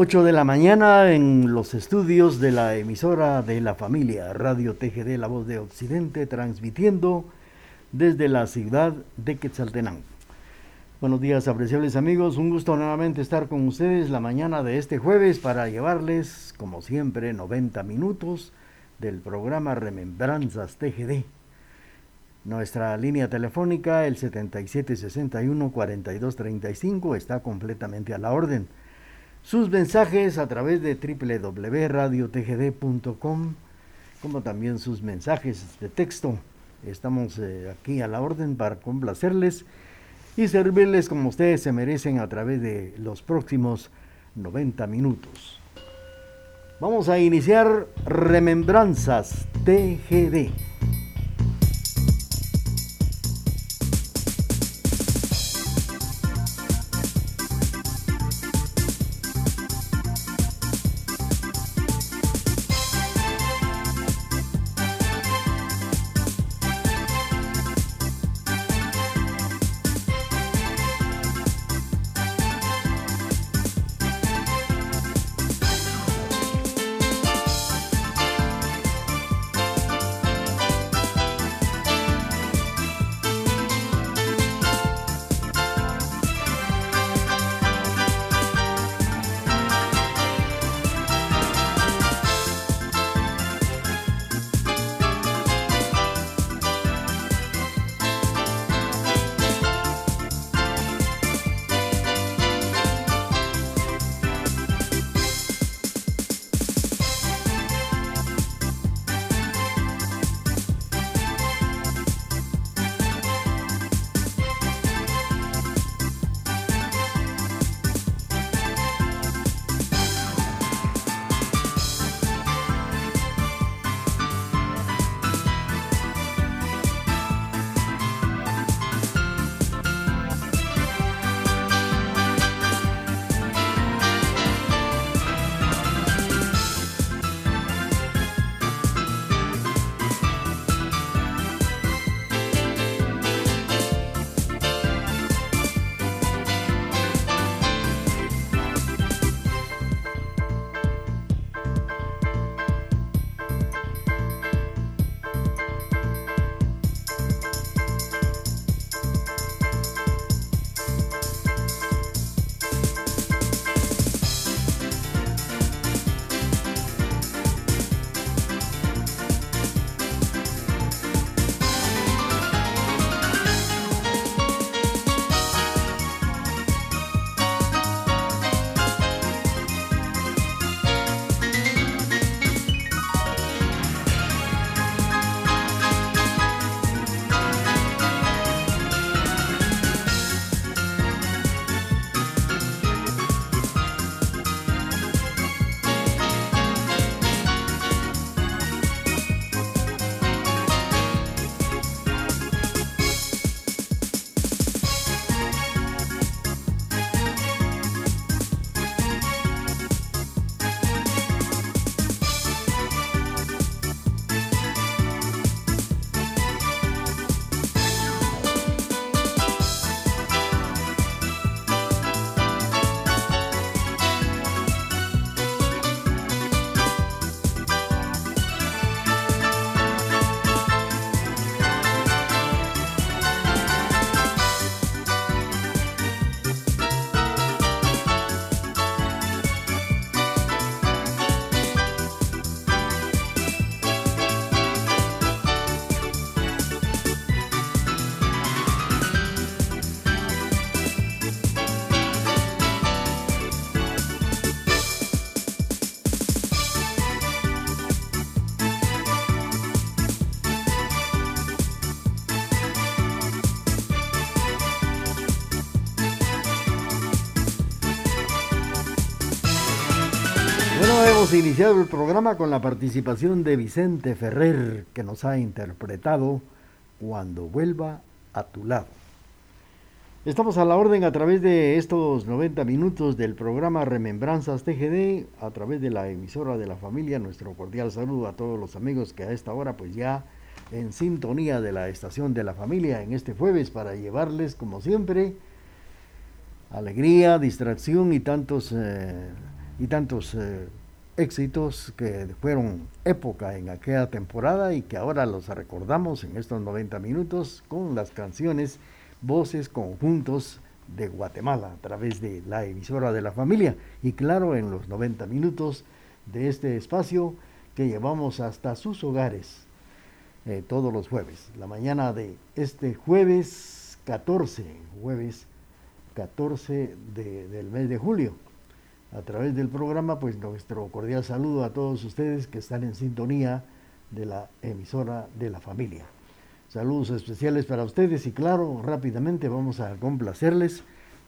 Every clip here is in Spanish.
8 de la mañana en los estudios de la emisora de la familia Radio TGD La Voz de Occidente, transmitiendo desde la ciudad de Quetzaltenango. Buenos días, apreciables amigos. Un gusto nuevamente estar con ustedes la mañana de este jueves para llevarles, como siempre, 90 minutos del programa Remembranzas TGD. Nuestra línea telefónica, el 7761-4235, está completamente a la orden sus mensajes a través de www.radiotgd.com, como también sus mensajes de texto. Estamos eh, aquí a la orden para complacerles y servirles como ustedes se merecen a través de los próximos 90 minutos. Vamos a iniciar Remembranzas TGD. Iniciado el programa con la participación de Vicente Ferrer, que nos ha interpretado Cuando vuelva a tu lado. Estamos a la orden a través de estos 90 minutos del programa Remembranzas TGD, a través de la emisora de la familia. Nuestro cordial saludo a todos los amigos que a esta hora pues ya en sintonía de la estación de la familia en este jueves para llevarles, como siempre, alegría, distracción y tantos, eh, y tantos eh, éxitos que fueron época en aquella temporada y que ahora los recordamos en estos 90 minutos con las canciones, voces, conjuntos de Guatemala a través de la emisora de la familia y claro en los 90 minutos de este espacio que llevamos hasta sus hogares eh, todos los jueves. La mañana de este jueves 14, jueves 14 del mes de julio. A través del programa, pues nuestro cordial saludo a todos ustedes que están en sintonía de la emisora de la familia. Saludos especiales para ustedes y claro, rápidamente vamos a complacerles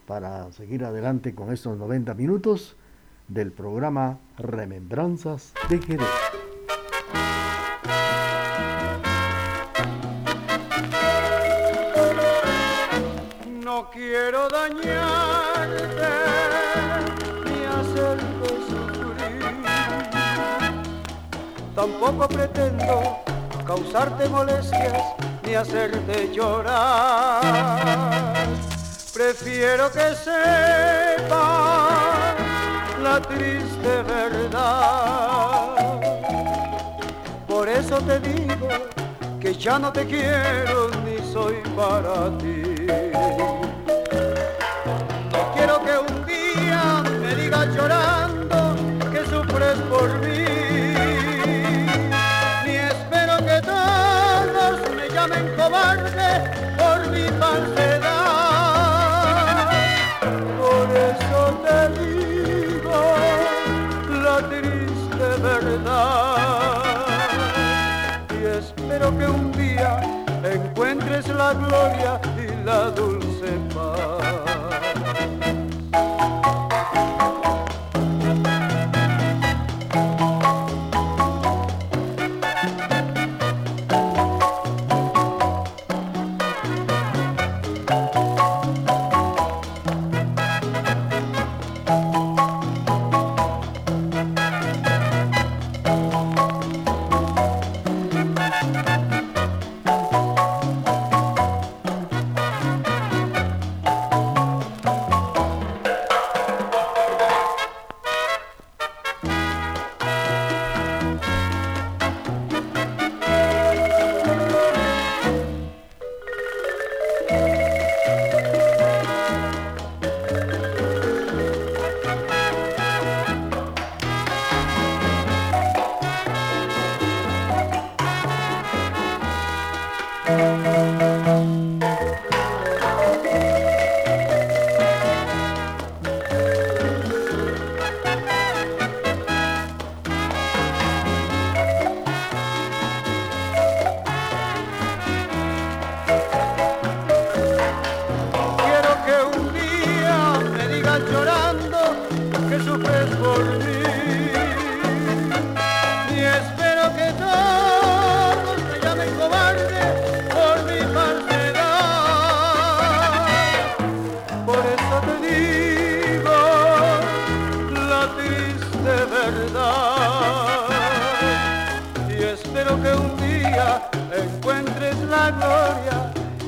para seguir adelante con estos 90 minutos del programa Remembranzas de Jerez. No quiero dañarte Tampoco pretendo causarte molestias ni hacerte llorar. Prefiero que sepas la triste verdad. Por eso te digo que ya no te quiero ni soy para ti. Encuentres la gloria y la dulce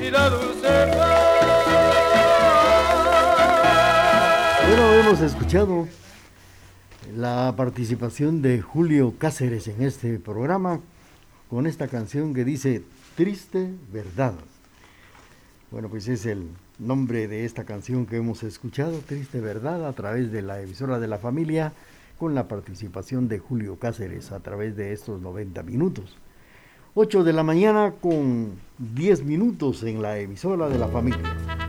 y la dulce paz. Bueno, hemos escuchado la participación de Julio Cáceres en este programa con esta canción que dice Triste Verdad. Bueno, pues es el nombre de esta canción que hemos escuchado, Triste Verdad, a través de la emisora de la familia, con la participación de Julio Cáceres a través de estos 90 minutos. 8 de la mañana con 10 minutos en la emisora de la familia.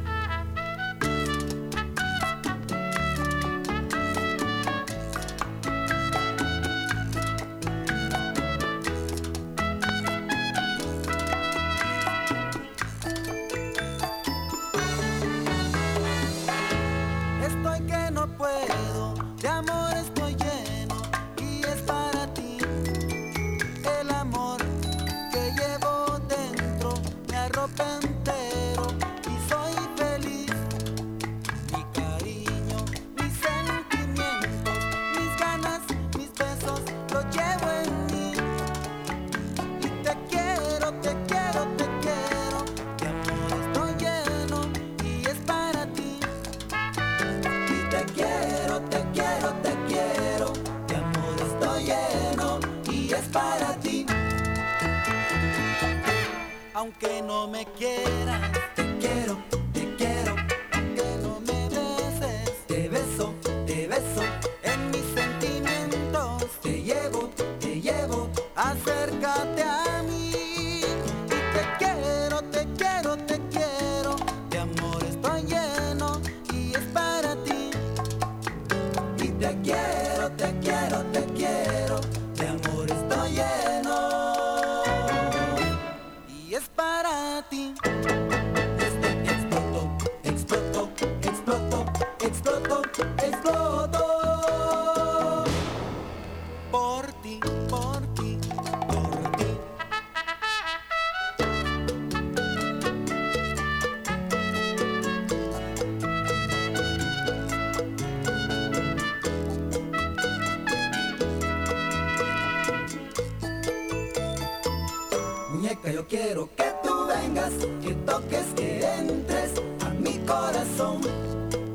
Que toques, que entres a mi corazón.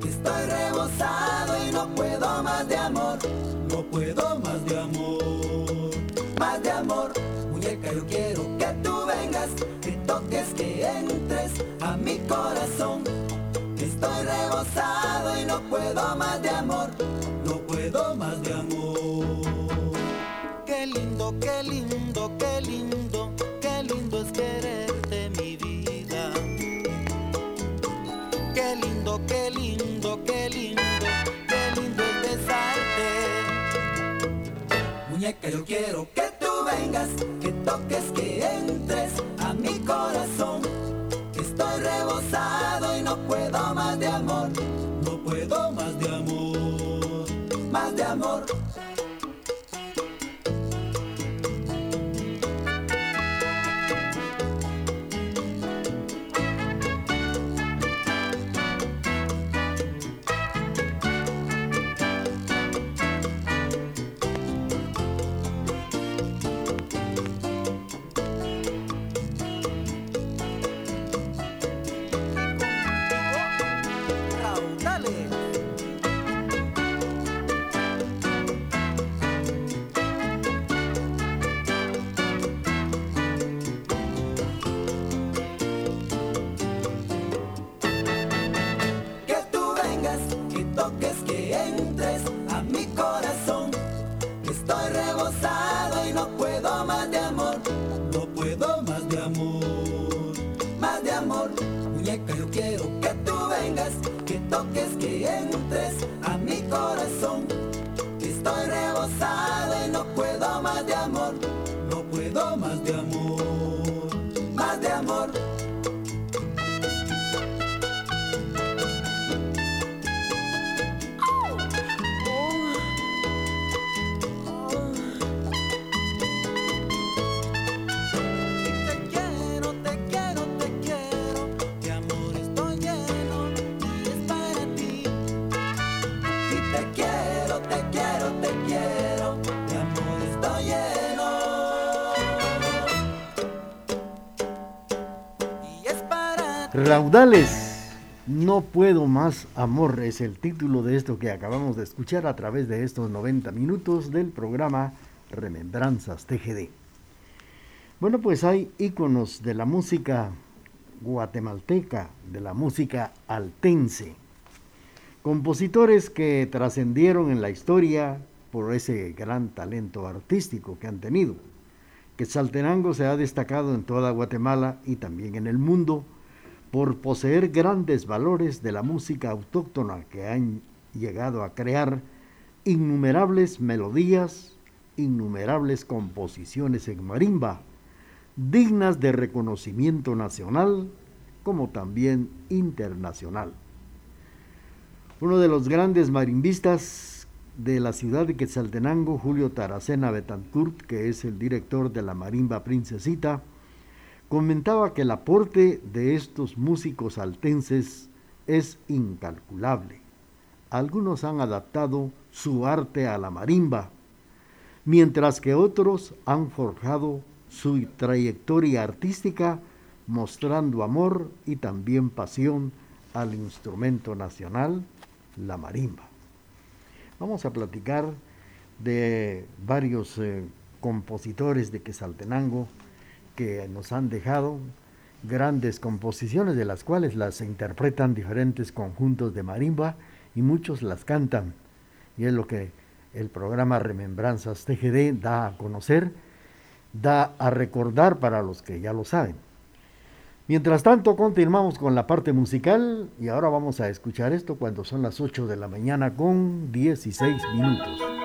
Estoy rebosado y no puedo más de amor. No puedo más de amor. Más de amor. Muñeca, yo quiero que tú vengas, que toques, que entres a mi corazón. Estoy rebosado y no puedo más de amor. No puedo más de amor. Qué lindo, qué lindo, qué lindo, lindo, qué lindo, qué lindo, qué lindo es besarte. Muñeca, yo quiero que tú vengas, que toques, que entres a mi corazón. Estoy rebosado y no puedo más de amor. No puedo más de amor. Más de amor. Raudales. No puedo más amor es el título de esto que acabamos de escuchar a través de estos 90 minutos del programa Remembranzas TGD. Bueno, pues hay íconos de la música guatemalteca, de la música altense. Compositores que trascendieron en la historia por ese gran talento artístico que han tenido. Quetzaltenango se ha destacado en toda Guatemala y también en el mundo por poseer grandes valores de la música autóctona que han llegado a crear innumerables melodías, innumerables composiciones en marimba, dignas de reconocimiento nacional como también internacional. Uno de los grandes marimbistas de la ciudad de Quetzaltenango, Julio Taracena Betancourt, que es el director de la Marimba Princesita, comentaba que el aporte de estos músicos altenses es incalculable. Algunos han adaptado su arte a la marimba, mientras que otros han forjado su trayectoria artística mostrando amor y también pasión al instrumento nacional, la marimba. Vamos a platicar de varios eh, compositores de Quesaltenango que nos han dejado grandes composiciones de las cuales las interpretan diferentes conjuntos de marimba y muchos las cantan. Y es lo que el programa Remembranzas TGD da a conocer, da a recordar para los que ya lo saben. Mientras tanto, continuamos con la parte musical y ahora vamos a escuchar esto cuando son las 8 de la mañana con 16 minutos.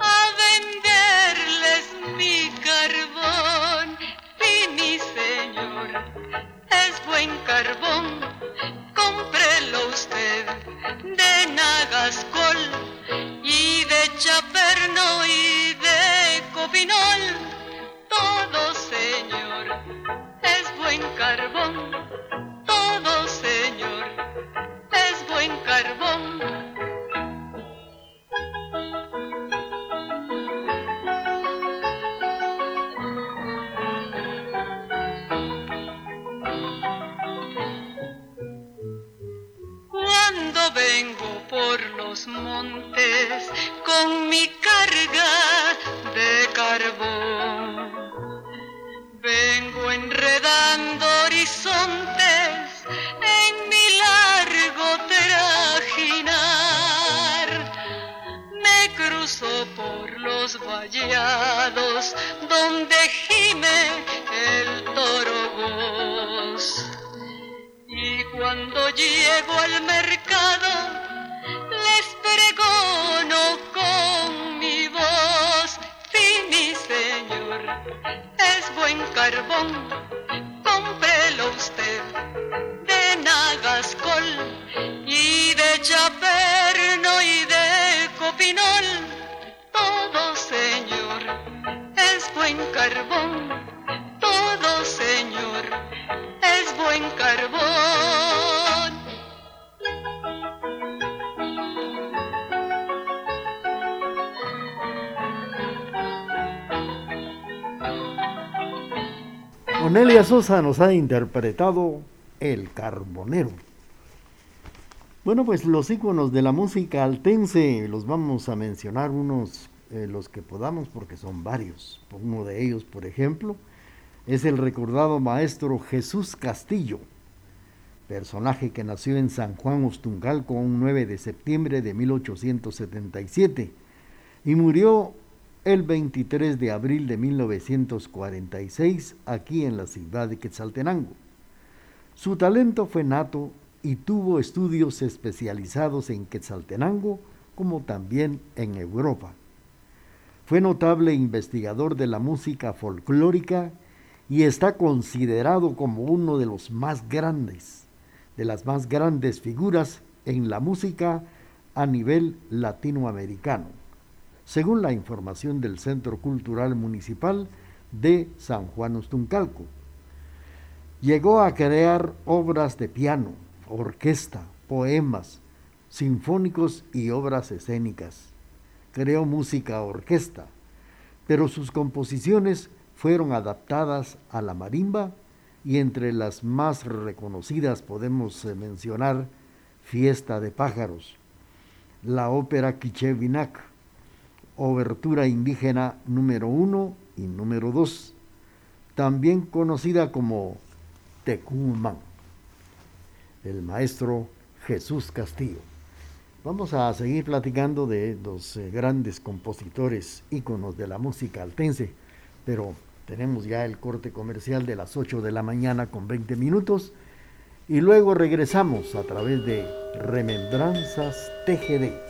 a venderles mi carbón. Sí, mi señor, es buen carbón, cómprelo usted de Nagascol y de Chaperno y de Copinol. Todo, señor, es buen carbón llego al mercado, les pregono con mi voz, sí mi señor, es buen carbón, cómprelo usted de Nagascol y de Chaperno y de Copinol, todo señor, es buen carbón, todo señor, es buen carbón. Onelia Sosa nos ha interpretado El Carbonero. Bueno, pues los íconos de la música altense los vamos a mencionar unos, eh, los que podamos, porque son varios. Uno de ellos, por ejemplo, es el recordado maestro Jesús Castillo, personaje que nació en San Juan Ostuncalco un 9 de septiembre de 1877 y murió el 23 de abril de 1946 aquí en la ciudad de Quetzaltenango. Su talento fue nato y tuvo estudios especializados en Quetzaltenango como también en Europa. Fue notable investigador de la música folclórica y está considerado como uno de los más grandes, de las más grandes figuras en la música a nivel latinoamericano según la información del Centro Cultural Municipal de San Juan Ostuncalco. Llegó a crear obras de piano, orquesta, poemas, sinfónicos y obras escénicas. Creó música orquesta, pero sus composiciones fueron adaptadas a la marimba y entre las más reconocidas podemos eh, mencionar Fiesta de Pájaros, la ópera Quichevinac, Obertura Indígena número 1 y número 2, también conocida como Tecumán, el maestro Jesús Castillo. Vamos a seguir platicando de los eh, grandes compositores, íconos de la música altense, pero tenemos ya el corte comercial de las 8 de la mañana con 20 minutos y luego regresamos a través de Remembranzas TGD.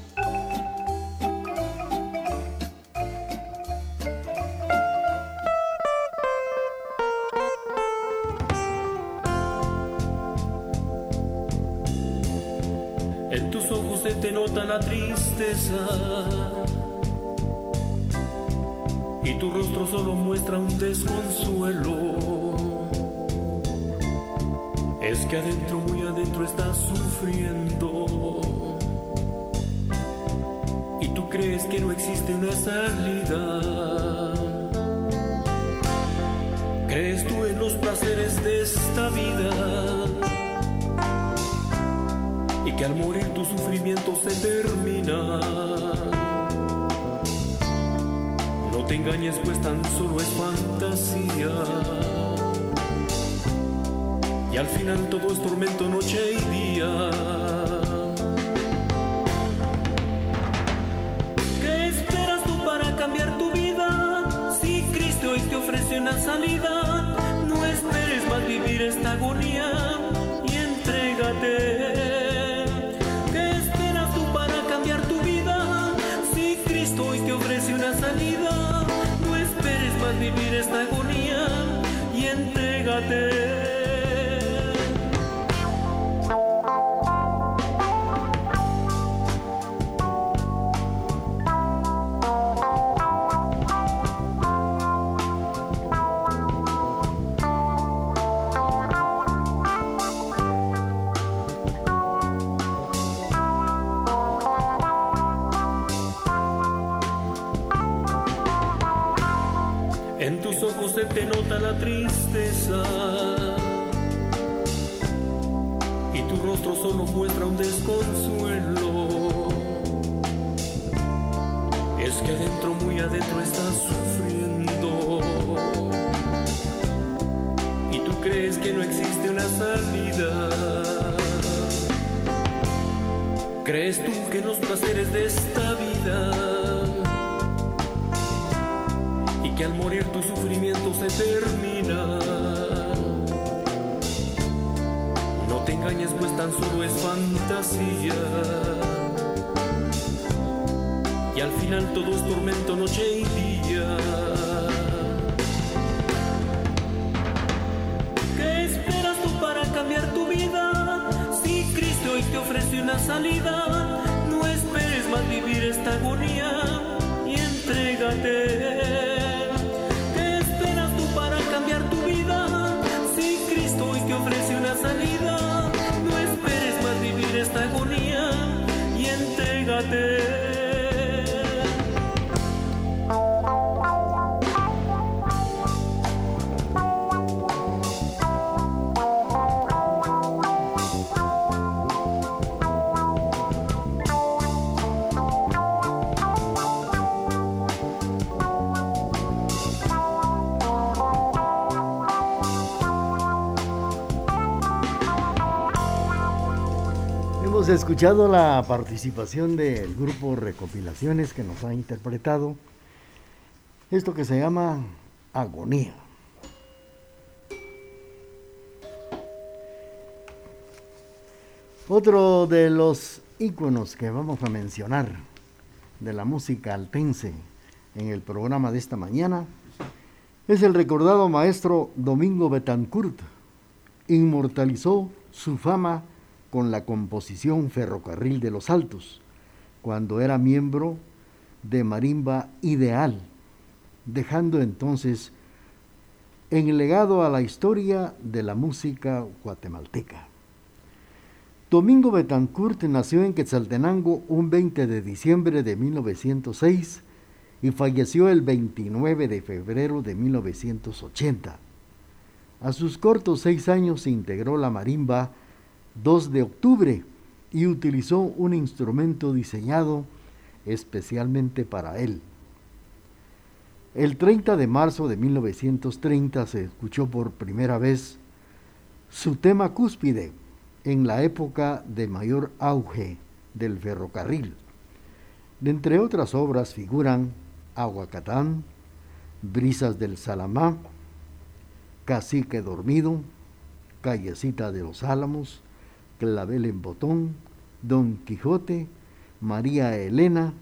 Tristeza te engañes, pues tan solo es fantasía. Y al final todo es tormento, noche y día. ¿Qué esperas tú para cambiar tu vida? Si Cristo hoy te ofrece una salida, entrégate. te nota la tristeza y tu rostro solo muestra un desconsuelo. Es que adentro, muy adentro estás sufriendo y tú crees que no existe una salida. ¿Crees tú que los placeres de esta vida que al morir tu sufrimiento se termina. Te engañes, pues tan solo es fantasía. Y al final todo es tormento, noche y día. ¿Qué esperas tú para cambiar tu vida? Si Cristo hoy te ofrece una salida, no esperes más vivir esta agonía escuchado la participación del grupo Recopilaciones que nos ha interpretado esto que se llama Agonía. Otro de los íconos que vamos a mencionar de la música altense en el programa de esta mañana es el recordado maestro Domingo Betancourt. Inmortalizó su fama con la composición Ferrocarril de los Altos, cuando era miembro de Marimba Ideal, dejando entonces en legado a la historia de la música guatemalteca. Domingo Betancourt nació en Quetzaltenango un 20 de diciembre de 1906 y falleció el 29 de febrero de 1980. A sus cortos seis años se integró la marimba 2 de octubre y utilizó un instrumento diseñado especialmente para él. El 30 de marzo de 1930 se escuchó por primera vez su tema cúspide en la época de mayor auge del ferrocarril. De entre otras obras figuran Aguacatán, Brisas del Salamá, Cacique Dormido, Callecita de los Álamos, Clavel en Botón, Don Quijote, María Elena,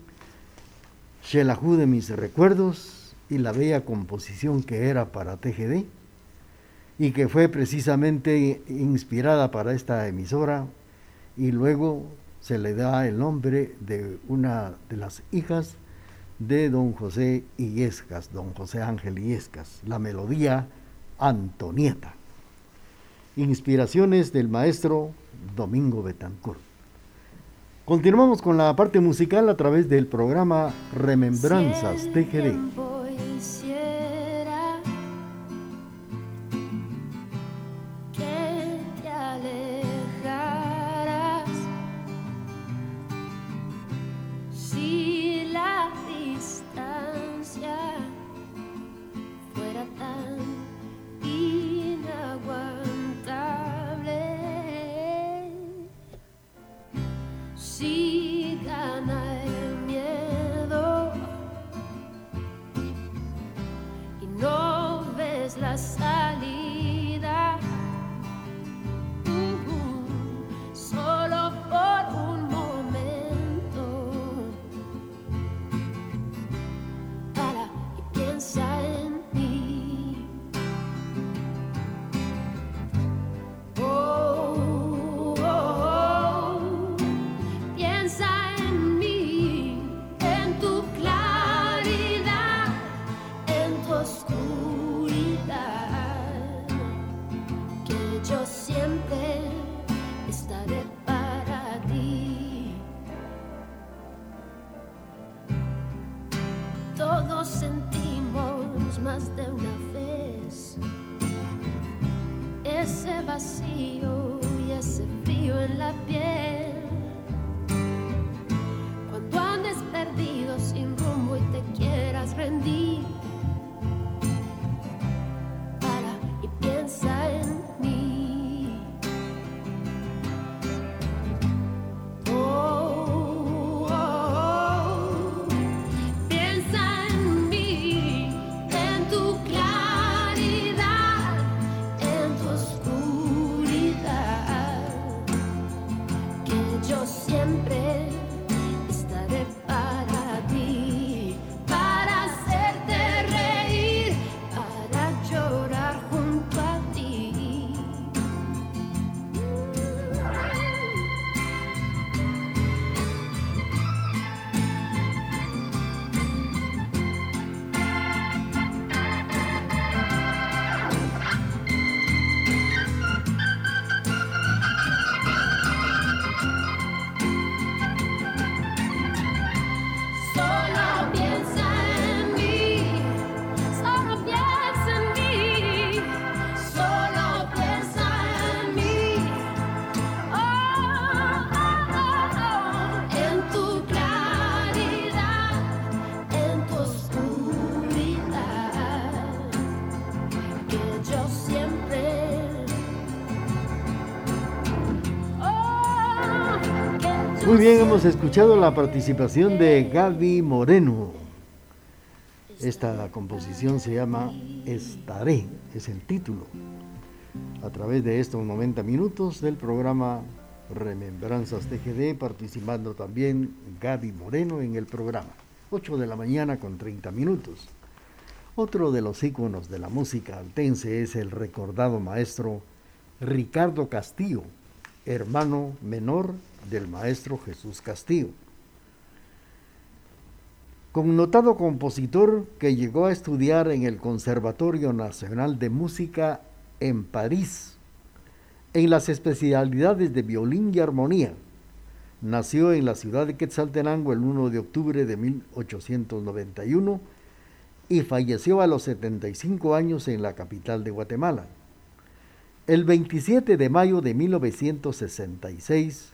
Xelajú de mis recuerdos y la bella composición que era para TGD y que fue precisamente inspirada para esta emisora y luego se le da el nombre de una de las hijas de don José Illescas, don José Ángel Illescas, la melodía Antonieta. Inspiraciones del maestro Domingo Betancourt. Continuamos con la parte musical a través del programa Remembranzas TGD. Muy bien, hemos escuchado la participación de Gaby Moreno. Esta composición se llama Estaré, es el título. A través de estos 90 minutos del programa Remembranzas TGD, participando también Gaby Moreno en el programa. 8 de la mañana con 30 minutos. Otro de los íconos de la música altense es el recordado maestro Ricardo Castillo, hermano menor del maestro Jesús Castillo. Connotado compositor que llegó a estudiar en el Conservatorio Nacional de Música en París, en las especialidades de violín y armonía. Nació en la ciudad de Quetzaltenango el 1 de octubre de 1891 y falleció a los 75 años en la capital de Guatemala. El 27 de mayo de 1966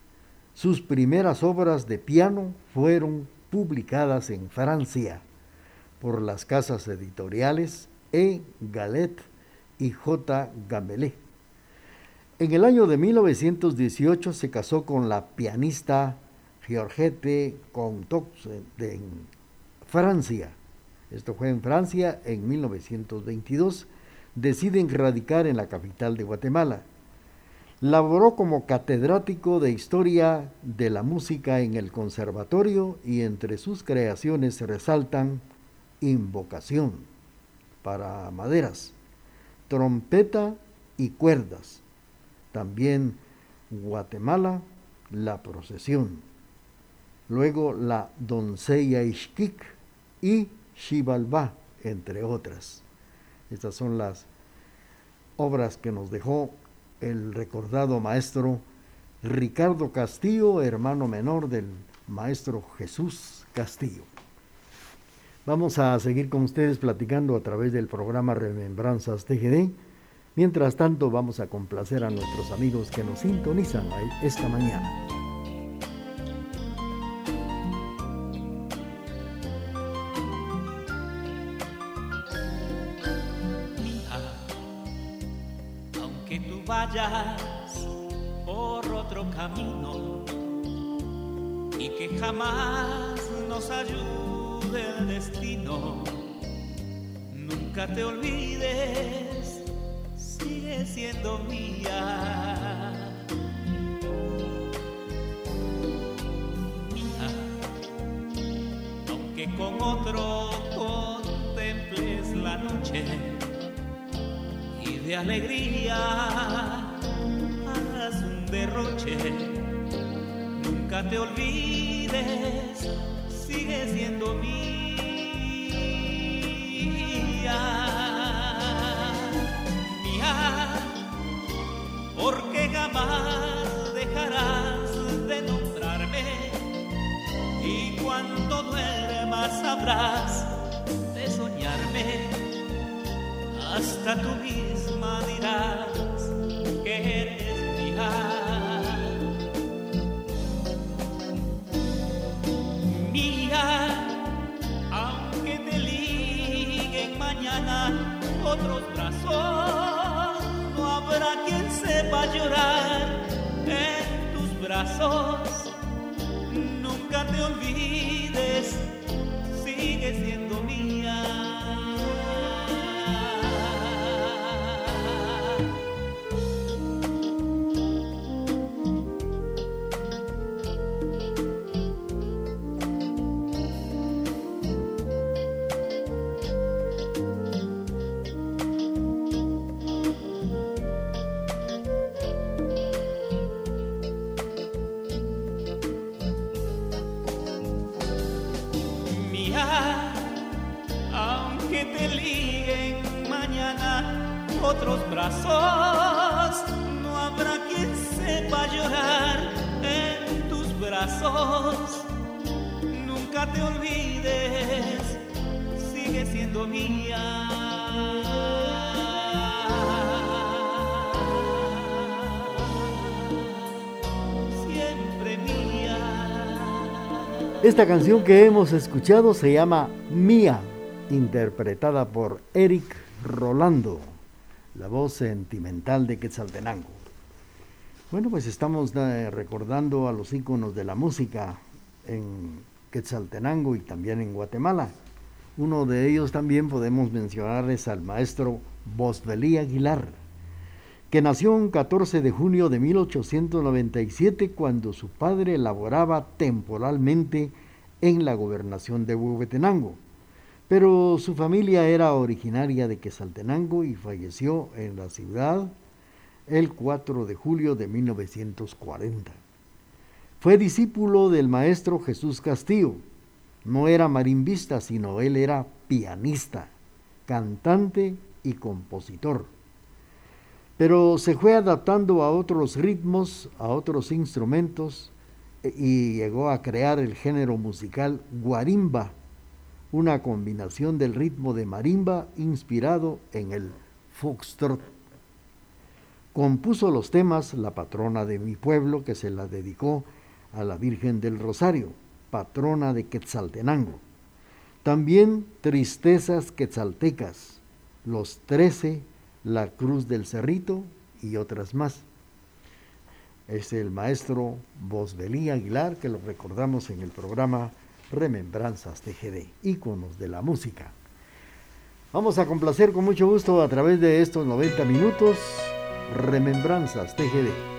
sus primeras obras de piano fueron publicadas en Francia por las casas editoriales E. Galet y J. Gambelé. En el año de 1918 se casó con la pianista Georgette Contox de Francia. Esto fue en Francia en 1922. Deciden radicar en la capital de Guatemala. Laboró como catedrático de Historia de la Música en el Conservatorio y entre sus creaciones resaltan Invocación para maderas, trompeta y cuerdas. También Guatemala, la procesión. Luego la doncella Ixquic y Xibalbá, entre otras. Estas son las obras que nos dejó el recordado maestro Ricardo Castillo, hermano menor del maestro Jesús Castillo. Vamos a seguir con ustedes platicando a través del programa Remembranzas TGD. Mientras tanto, vamos a complacer a nuestros amigos que nos sintonizan esta mañana. Vayas por otro camino y que jamás nos ayude del destino. Nunca te olvides, sigue siendo mía. Mía, aunque con otro contemples la noche alegría. Hagas un derroche, nunca te olvides sigue siendo mía, mía, porque jamás dejarás de nombrarme. Y cuando duermas sabrás de soñarme, hasta tú misma otros brazos, no habrá quien sepa llorar en tus brazos. Nunca te olvides, Esta canción que hemos escuchado se llama Mía, interpretada por Eric Rolando la voz sentimental de Quetzaltenango. Bueno, pues estamos eh, recordando a los íconos de la música en Quetzaltenango y también en Guatemala. Uno de ellos también podemos mencionar es al maestro Bosbelí Aguilar, que nació un 14 de junio de 1897 cuando su padre laboraba temporalmente en la gobernación de Huehuetenango pero su familia era originaria de Quesaltenango y falleció en la ciudad el 4 de julio de 1940. Fue discípulo del maestro Jesús Castillo. No era marimbista, sino él era pianista, cantante y compositor. Pero se fue adaptando a otros ritmos, a otros instrumentos, y llegó a crear el género musical guarimba, una combinación del ritmo de marimba inspirado en el foxtrot. Compuso los temas La patrona de mi pueblo, que se la dedicó a la Virgen del Rosario, patrona de Quetzaltenango. También Tristezas Quetzaltecas, Los Trece, La Cruz del Cerrito y otras más. Es el maestro Bosbelí Aguilar, que lo recordamos en el programa Remembranzas TGD, íconos de la música. Vamos a complacer con mucho gusto a través de estos 90 minutos Remembranzas TGD.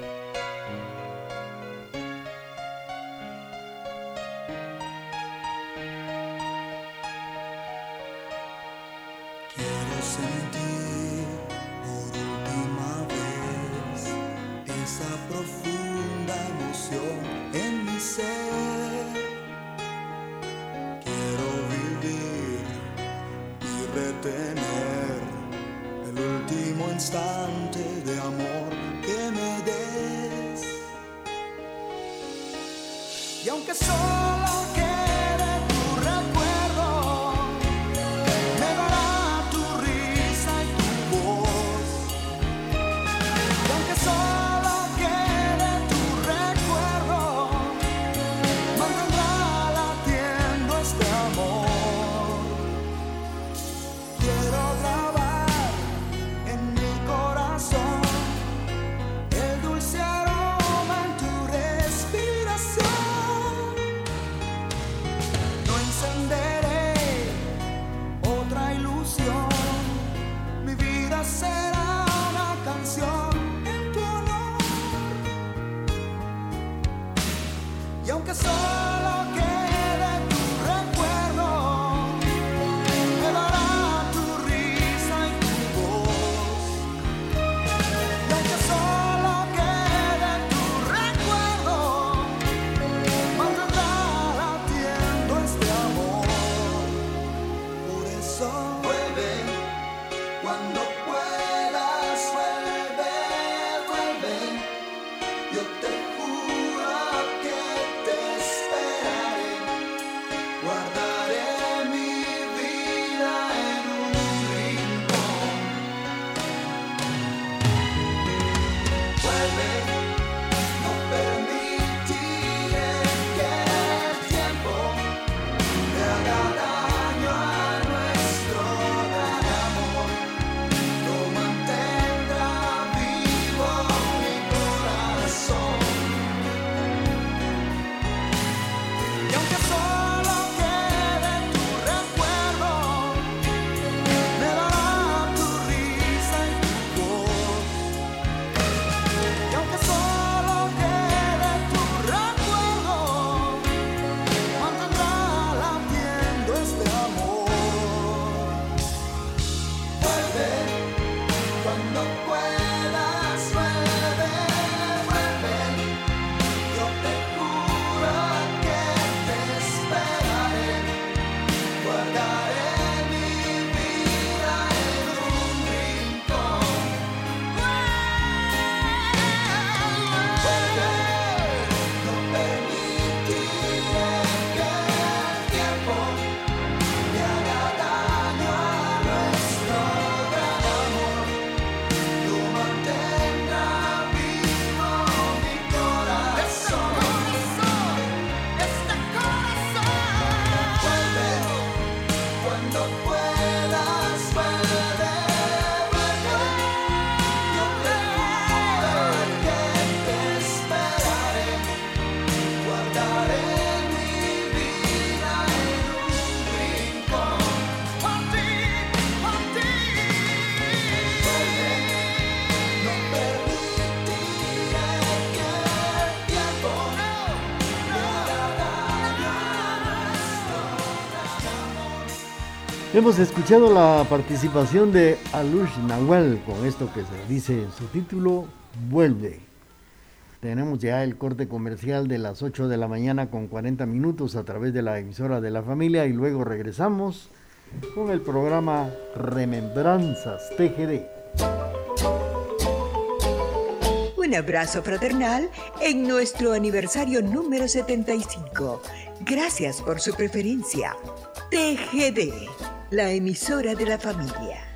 Hemos escuchado la participación de Alush Nahuel con esto que se dice en su título, Vuelve. Tenemos ya el corte comercial de las 8 de la mañana con 40 minutos a través de la emisora de la familia y luego regresamos con el programa Remembranzas TGD. Un abrazo fraternal en nuestro aniversario número 75. Gracias por su preferencia. TGD la emisora de la familia.